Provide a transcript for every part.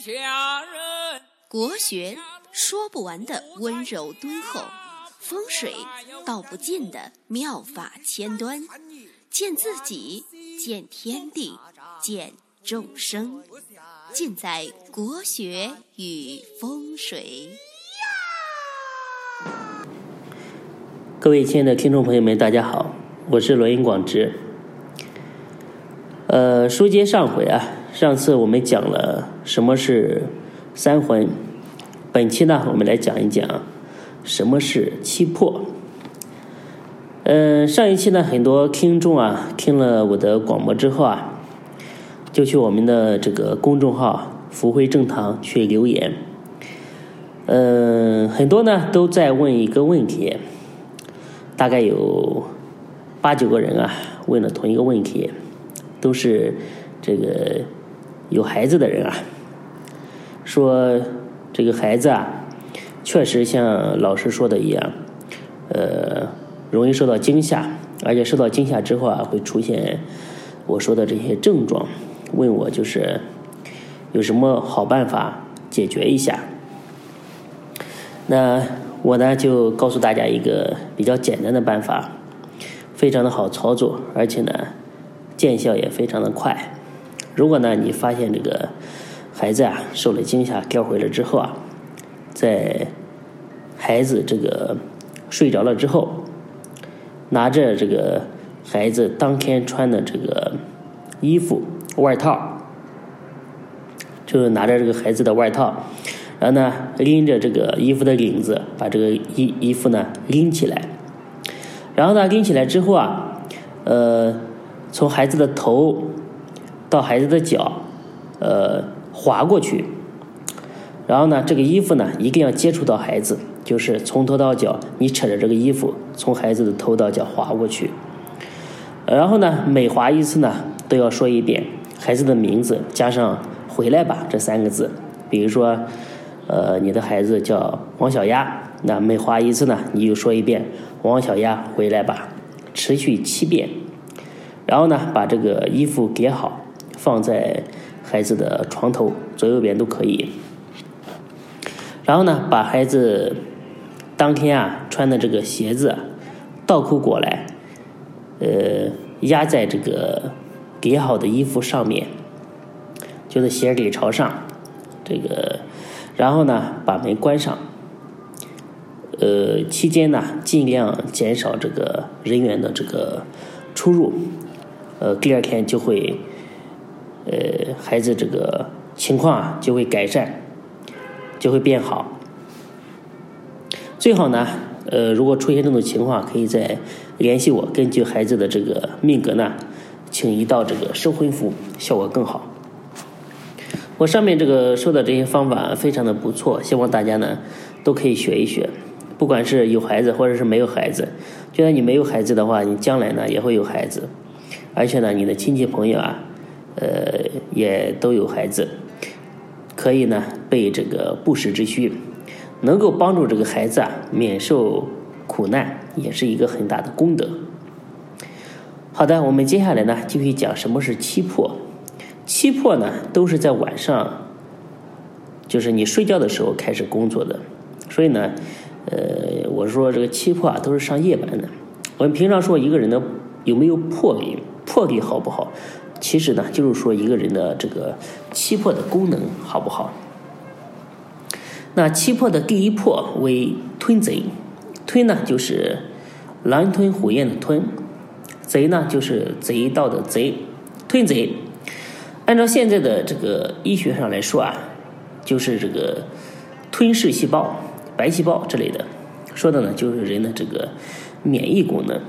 下人。国学说不完的温柔敦厚，风水道不尽的妙法千端，见自己，见天地，见众生，尽在国学与风水。各位亲爱的听众朋友们，大家好，我是罗云广直。呃，书接上回啊，上次我们讲了什么是三魂，本期呢，我们来讲一讲什么是七魄。嗯，上一期呢，很多听众啊，听了我的广播之后啊，就去我们的这个公众号“福慧正堂”去留言。嗯，很多呢都在问一个问题。大概有八九个人啊，问了同一个问题，都是这个有孩子的人啊，说这个孩子啊，确实像老师说的一样，呃，容易受到惊吓，而且受到惊吓之后啊，会出现我说的这些症状，问我就是有什么好办法解决一下，那。我呢就告诉大家一个比较简单的办法，非常的好操作，而且呢见效也非常的快。如果呢你发现这个孩子啊受了惊吓掉回来之后啊，在孩子这个睡着了之后，拿着这个孩子当天穿的这个衣服外套，就是拿着这个孩子的外套。然后呢，拎着这个衣服的领子，把这个衣衣服呢拎起来。然后呢，拎起来之后啊，呃，从孩子的头到孩子的脚，呃，滑过去。然后呢，这个衣服呢一定要接触到孩子，就是从头到脚，你扯着这个衣服从孩子的头到脚滑过去。然后呢，每滑一次呢，都要说一遍孩子的名字，加上“回来吧”这三个字。比如说。呃，你的孩子叫王小丫，那每划一次呢，你就说一遍“王小丫回来吧”，持续七遍。然后呢，把这个衣服叠好，放在孩子的床头左右边都可以。然后呢，把孩子当天啊穿的这个鞋子倒扣过来，呃，压在这个叠好的衣服上面，就是鞋底朝上，这个。然后呢，把门关上。呃，期间呢，尽量减少这个人员的这个出入。呃，第二天就会，呃，孩子这个情况啊就会改善，就会变好。最好呢，呃，如果出现这种情况，可以再联系我，根据孩子的这个命格呢，请一道这个生魂符，效果更好。我上面这个说的这些方法非常的不错，希望大家呢都可以学一学。不管是有孩子或者是没有孩子，就算你没有孩子的话，你将来呢也会有孩子，而且呢你的亲戚朋友啊，呃也都有孩子，可以呢备这个不时之需，能够帮助这个孩子啊免受苦难，也是一个很大的功德。好的，我们接下来呢继续讲什么是七魄。七魄呢，都是在晚上，就是你睡觉的时候开始工作的，所以呢，呃，我说这个七魄啊，都是上夜班的。我们平常说一个人的有没有魄力，魄力好不好，其实呢，就是说一个人的这个七魄的功能好不好。那七魄的第一魄为吞贼，吞呢就是狼吞虎咽的吞，贼呢就是贼盗的贼，吞贼。按照现在的这个医学上来说啊，就是这个吞噬细胞、白细胞之类的，说的呢就是人的这个免疫功能，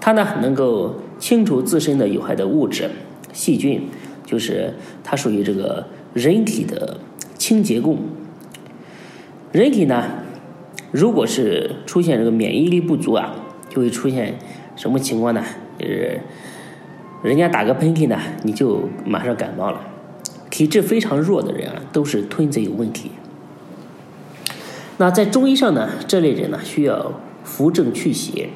它呢能够清除自身的有害的物质、细菌，就是它属于这个人体的清洁工。人体呢，如果是出现这个免疫力不足啊，就会出现什么情况呢？就是。人家打个喷嚏呢，你就马上感冒了。体质非常弱的人啊，都是吞贼有问题。那在中医上呢，这类人呢需要扶正祛邪。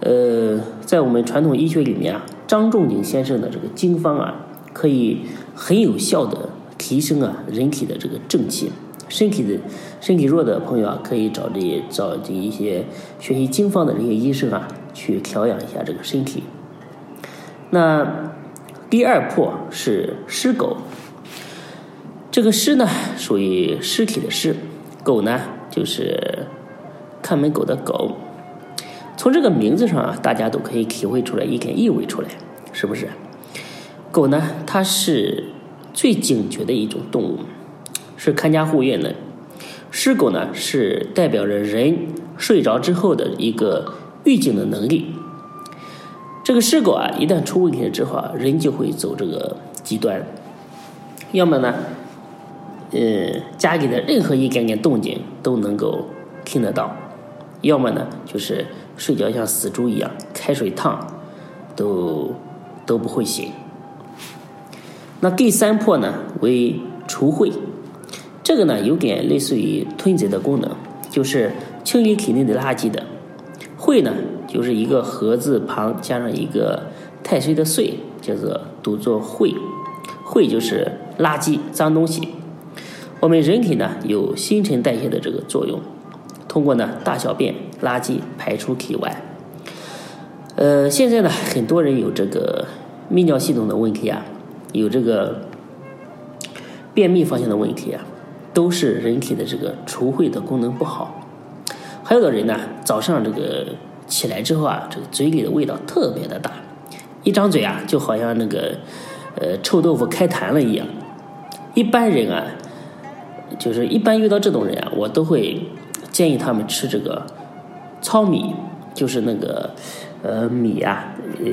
呃，在我们传统医学里面啊，张仲景先生的这个经方啊，可以很有效的提升啊人体的这个正气。身体的身体弱的朋友啊，可以找这找这一些学习经方的这些医生啊，去调养一下这个身体。那第二破是尸狗，这个尸呢属于尸体的尸，狗呢就是看门狗的狗。从这个名字上啊，大家都可以体会出来一点意味出来，是不是？狗呢，它是最警觉的一种动物。是看家护院的，狮狗呢是代表着人睡着之后的一个预警的能力。这个狮狗啊，一旦出问题了之后啊，人就会走这个极端，要么呢，呃，家里的任何一点点动静都能够听得到，要么呢，就是睡觉像死猪一样，开水烫都都不会写。那第三破呢为除秽。这个呢，有点类似于吞贼的功能，就是清理体内的垃圾的。秽呢，就是一个禾字旁加上一个太岁的岁，叫做读作秽。秽就是垃圾、脏东西。我们人体呢，有新陈代谢的这个作用，通过呢大小便垃圾排出体外。呃，现在呢，很多人有这个泌尿系统的问题啊，有这个便秘方向的问题啊。都是人体的这个除秽的功能不好，还有的人呢，早上这个起来之后啊，这个嘴里的味道特别的大，一张嘴啊，就好像那个呃臭豆腐开坛了一样。一般人啊，就是一般遇到这种人啊，我都会建议他们吃这个糙米，就是那个呃米啊，呃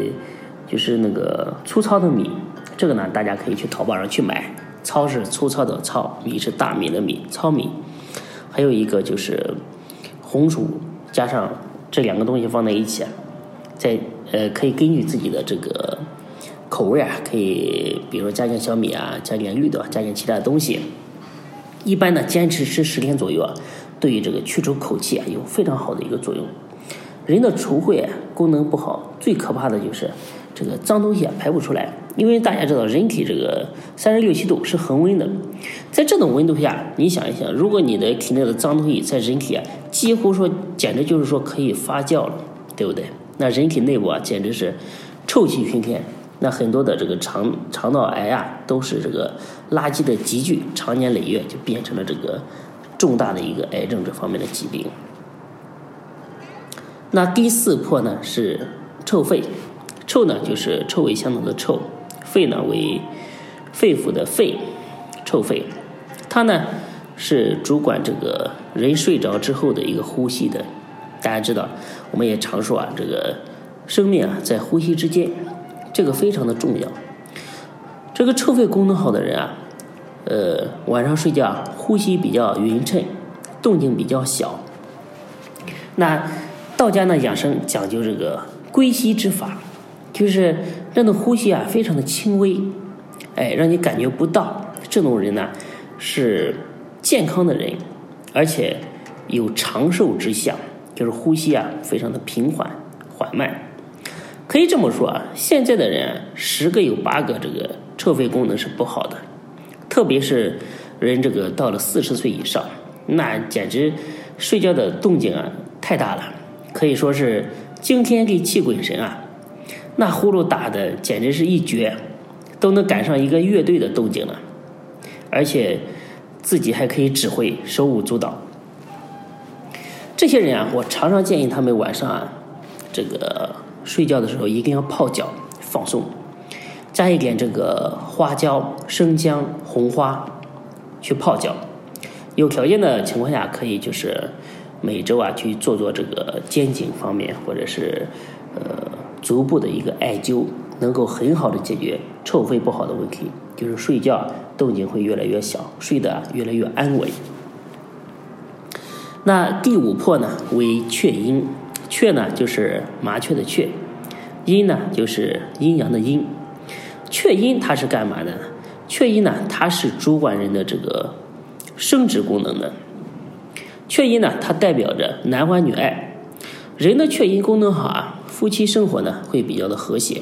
就是那个粗糙的米，这个呢，大家可以去淘宝上去买。糙是粗糙的糙，米是大米的米，糙米。还有一个就是红薯，加上这两个东西放在一起，在呃可以根据自己的这个口味啊，可以比如加点小米啊，加点绿豆，加点其他的东西。一般呢，坚持吃十天左右啊，对于这个去除口气啊有非常好的一个作用。人的除秽功能不好，最可怕的就是这个脏东西啊排不出来。因为大家知道，人体这个三十六七度是恒温的，在这种温度下，你想一想，如果你的体内的脏东西在人体啊，几乎说简直就是说可以发酵了，对不对？那人体内部啊，简直是臭气熏天。那很多的这个肠肠道癌啊，都是这个垃圾的集聚，长年累月就变成了这个重大的一个癌症这方面的疾病。那第四破呢是臭肺，臭呢就是臭味相投的臭。肺呢为肺腑的肺，臭肺，它呢是主管这个人睡着之后的一个呼吸的。大家知道，我们也常说啊，这个生命啊在呼吸之间，这个非常的重要。这个臭肺功能好的人啊，呃，晚上睡觉呼吸比较匀称，动静比较小。那道家呢养生讲究这个归息之法。就是这种呼吸啊，非常的轻微，哎，让你感觉不到。这种人呢，是健康的人，而且有长寿之相。就是呼吸啊，非常的平缓缓慢。可以这么说啊，现在的人十个有八个这个臭肺功能是不好的，特别是人这个到了四十岁以上，那简直睡觉的动静啊太大了，可以说是惊天地泣鬼神啊。那呼噜打的简直是一绝，都能赶上一个乐队的动静了，而且自己还可以指挥，手舞足蹈。这些人啊，我常常建议他们晚上啊，这个睡觉的时候一定要泡脚放松，加一点这个花椒、生姜、红花去泡脚。有条件的情况下，可以就是每周啊去做做这个肩颈方面或者是呃。足部的一个艾灸，能够很好的解决臭肺不好的问题，就是睡觉动静会越来越小，睡得越来越安稳。那第五魄呢为雀阴，雀呢就是麻雀的雀，阴呢就是阴阳的阴。雀阴它是干嘛的呢？雀阴呢它是主管人的这个生殖功能的。雀阴呢它代表着男欢女爱，人的雀阴功能好啊。夫妻生活呢会比较的和谐，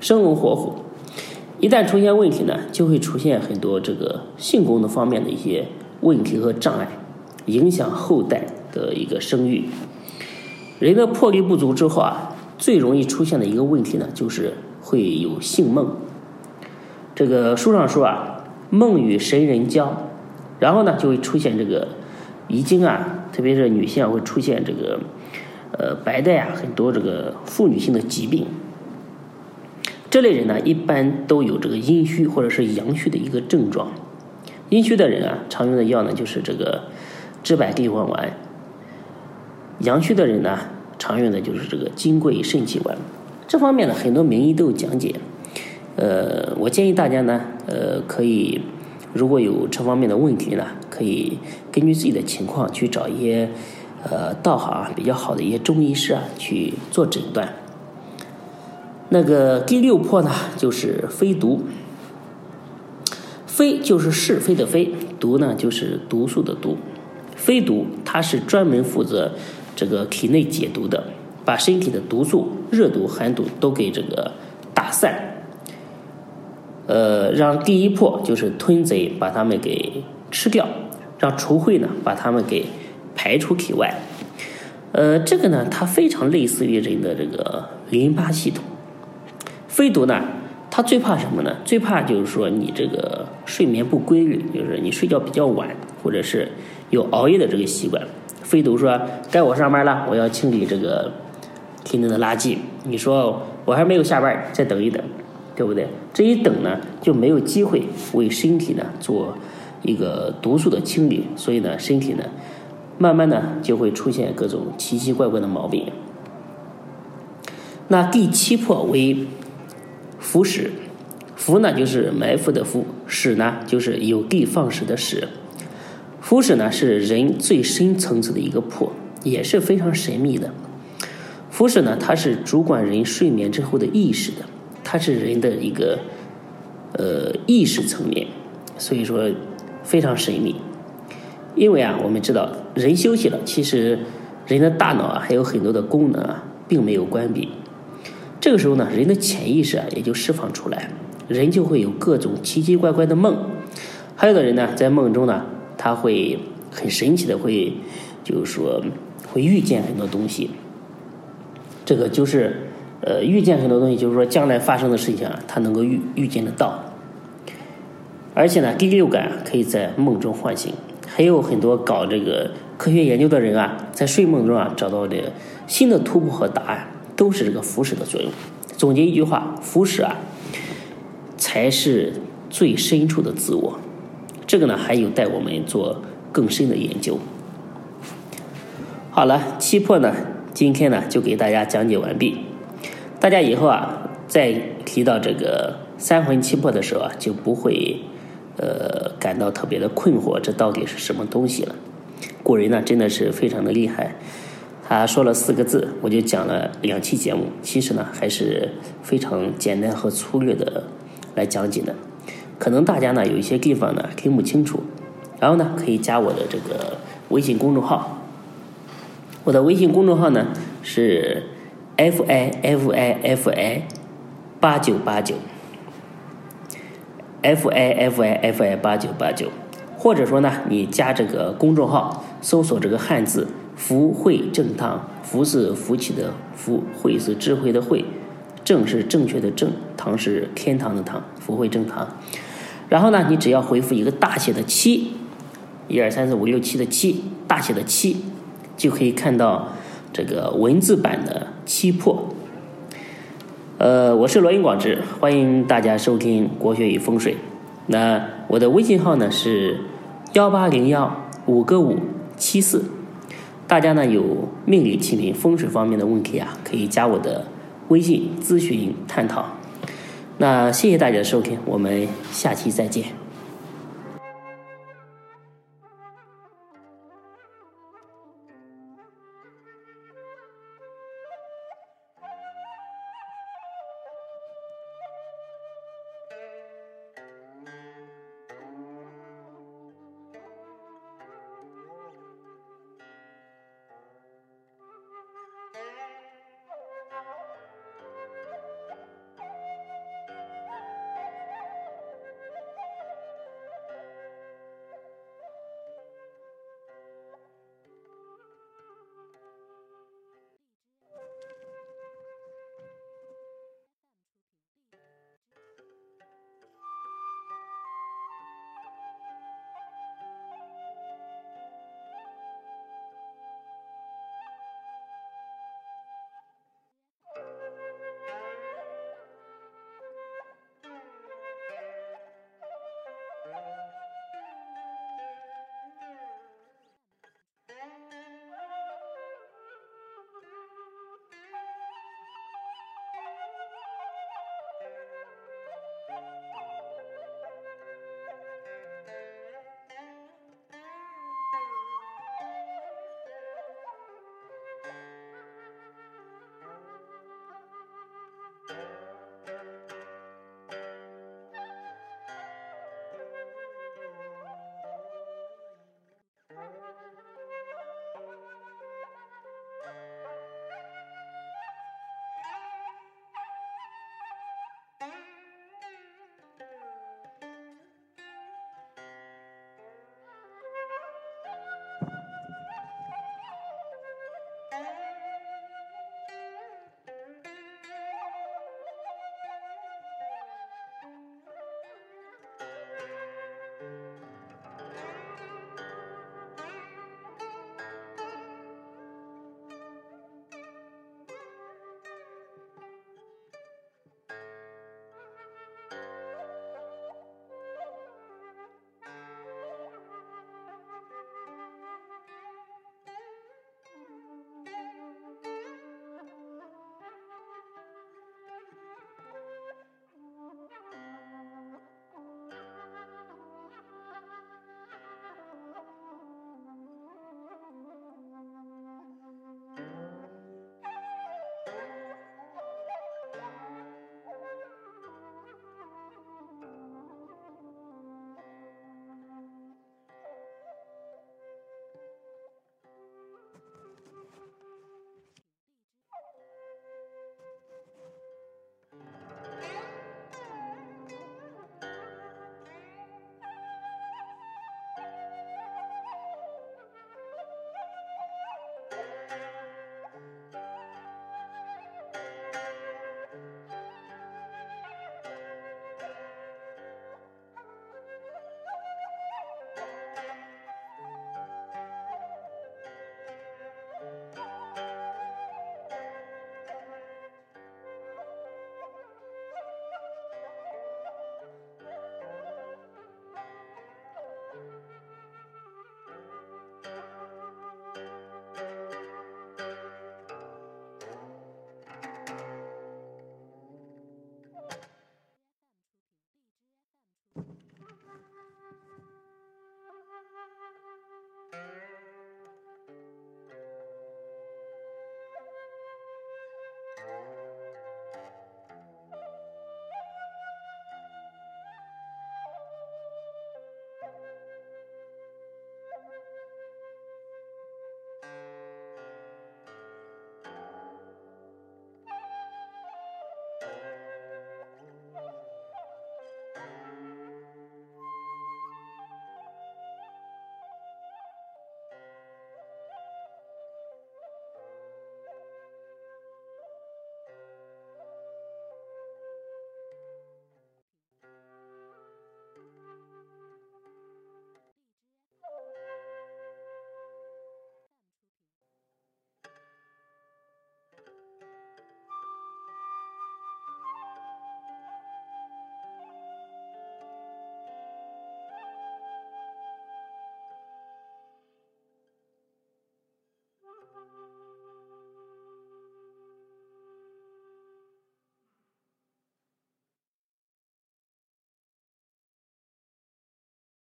生龙活虎。一旦出现问题呢，就会出现很多这个性功能方面的一些问题和障碍，影响后代的一个生育。人的魄力不足之后啊，最容易出现的一个问题呢，就是会有性梦。这个书上说啊，梦与神人交，然后呢就会出现这个遗精啊，特别是女性会出现这个呃白带啊，很多这个妇女性的疾病。这类人呢，一般都有这个阴虚或者是阳虚的一个症状。阴虚的人啊，常用的药呢就是这个知柏地黄丸；阳虚的人呢，常用的就是这个金匮肾气丸。这方面呢，很多名医都有讲解。呃，我建议大家呢，呃，可以如果有这方面的问题呢，可以根据自己的情况去找一些呃道行啊比较好的一些中医师啊去做诊断。那个第六魄呢，就是非毒。非就是是非的非，毒呢就是毒素的毒。非毒它是专门负责这个体内解毒的，把身体的毒素、热毒、寒毒都给这个打散。呃，让第一魄就是吞贼把它们给吃掉，让除秽呢把它们给排出体外。呃，这个呢，它非常类似于人的这个淋巴系统。非毒呢，它最怕什么呢？最怕就是说你这个睡眠不规律，就是你睡觉比较晚，或者是有熬夜的这个习惯。非毒说该我上班了，我要清理这个体内的垃圾。你说我还没有下班，再等一等，对不对？这一等呢，就没有机会为身体呢做一个毒素的清理，所以呢，身体呢，慢慢的就会出现各种奇奇怪怪的毛病。那第七魄为。伏矢，伏呢就是埋伏的伏，矢呢就是有的放矢的矢。伏矢呢是人最深层次的一个魄，也是非常神秘的。伏矢呢，它是主管人睡眠之后的意识的，它是人的一个呃意识层面，所以说非常神秘。因为啊，我们知道人休息了，其实人的大脑啊还有很多的功能啊，并没有关闭。这个时候呢，人的潜意识啊也就释放出来，人就会有各种奇奇怪怪的梦。还有的人呢，在梦中呢，他会很神奇的会，就是说会遇见很多东西。这个就是呃遇见很多东西，就是说将来发生的事情啊，他能够预预见得到。而且呢，第六感可以在梦中唤醒。还有很多搞这个科学研究的人啊，在睡梦中啊找到这个新的突破和答案。都是这个辐射的作用。总结一句话，辐射啊，才是最深处的自我。这个呢，还有待我们做更深的研究。好了，七魄呢，今天呢就给大家讲解完毕。大家以后啊，再提到这个三魂七魄的时候啊，就不会呃感到特别的困惑，这到底是什么东西了？古人呢，真的是非常的厉害。他说了四个字，我就讲了两期节目。其实呢，还是非常简单和粗略的来讲解的。可能大家呢有一些地方呢听不清楚，然后呢可以加我的这个微信公众号。我的微信公众号呢是 f i f i f i 八九八九 f i f i f i 八九八九，或者说呢你加这个公众号，搜索这个汉字。福慧正堂，福是福气的福，慧是智慧的慧，正是正确的正，堂是天堂的堂，福慧正堂。然后呢，你只要回复一个大写的七，一二三四五六七的七，大写的七，就可以看到这个文字版的七魄。呃，我是罗英广志，欢迎大家收听国学与风水。那我的微信号呢是幺八零幺五个五七四。大家呢有命理、器名、风水方面的问题啊，可以加我的微信咨询探讨。那谢谢大家的收听，我们下期再见。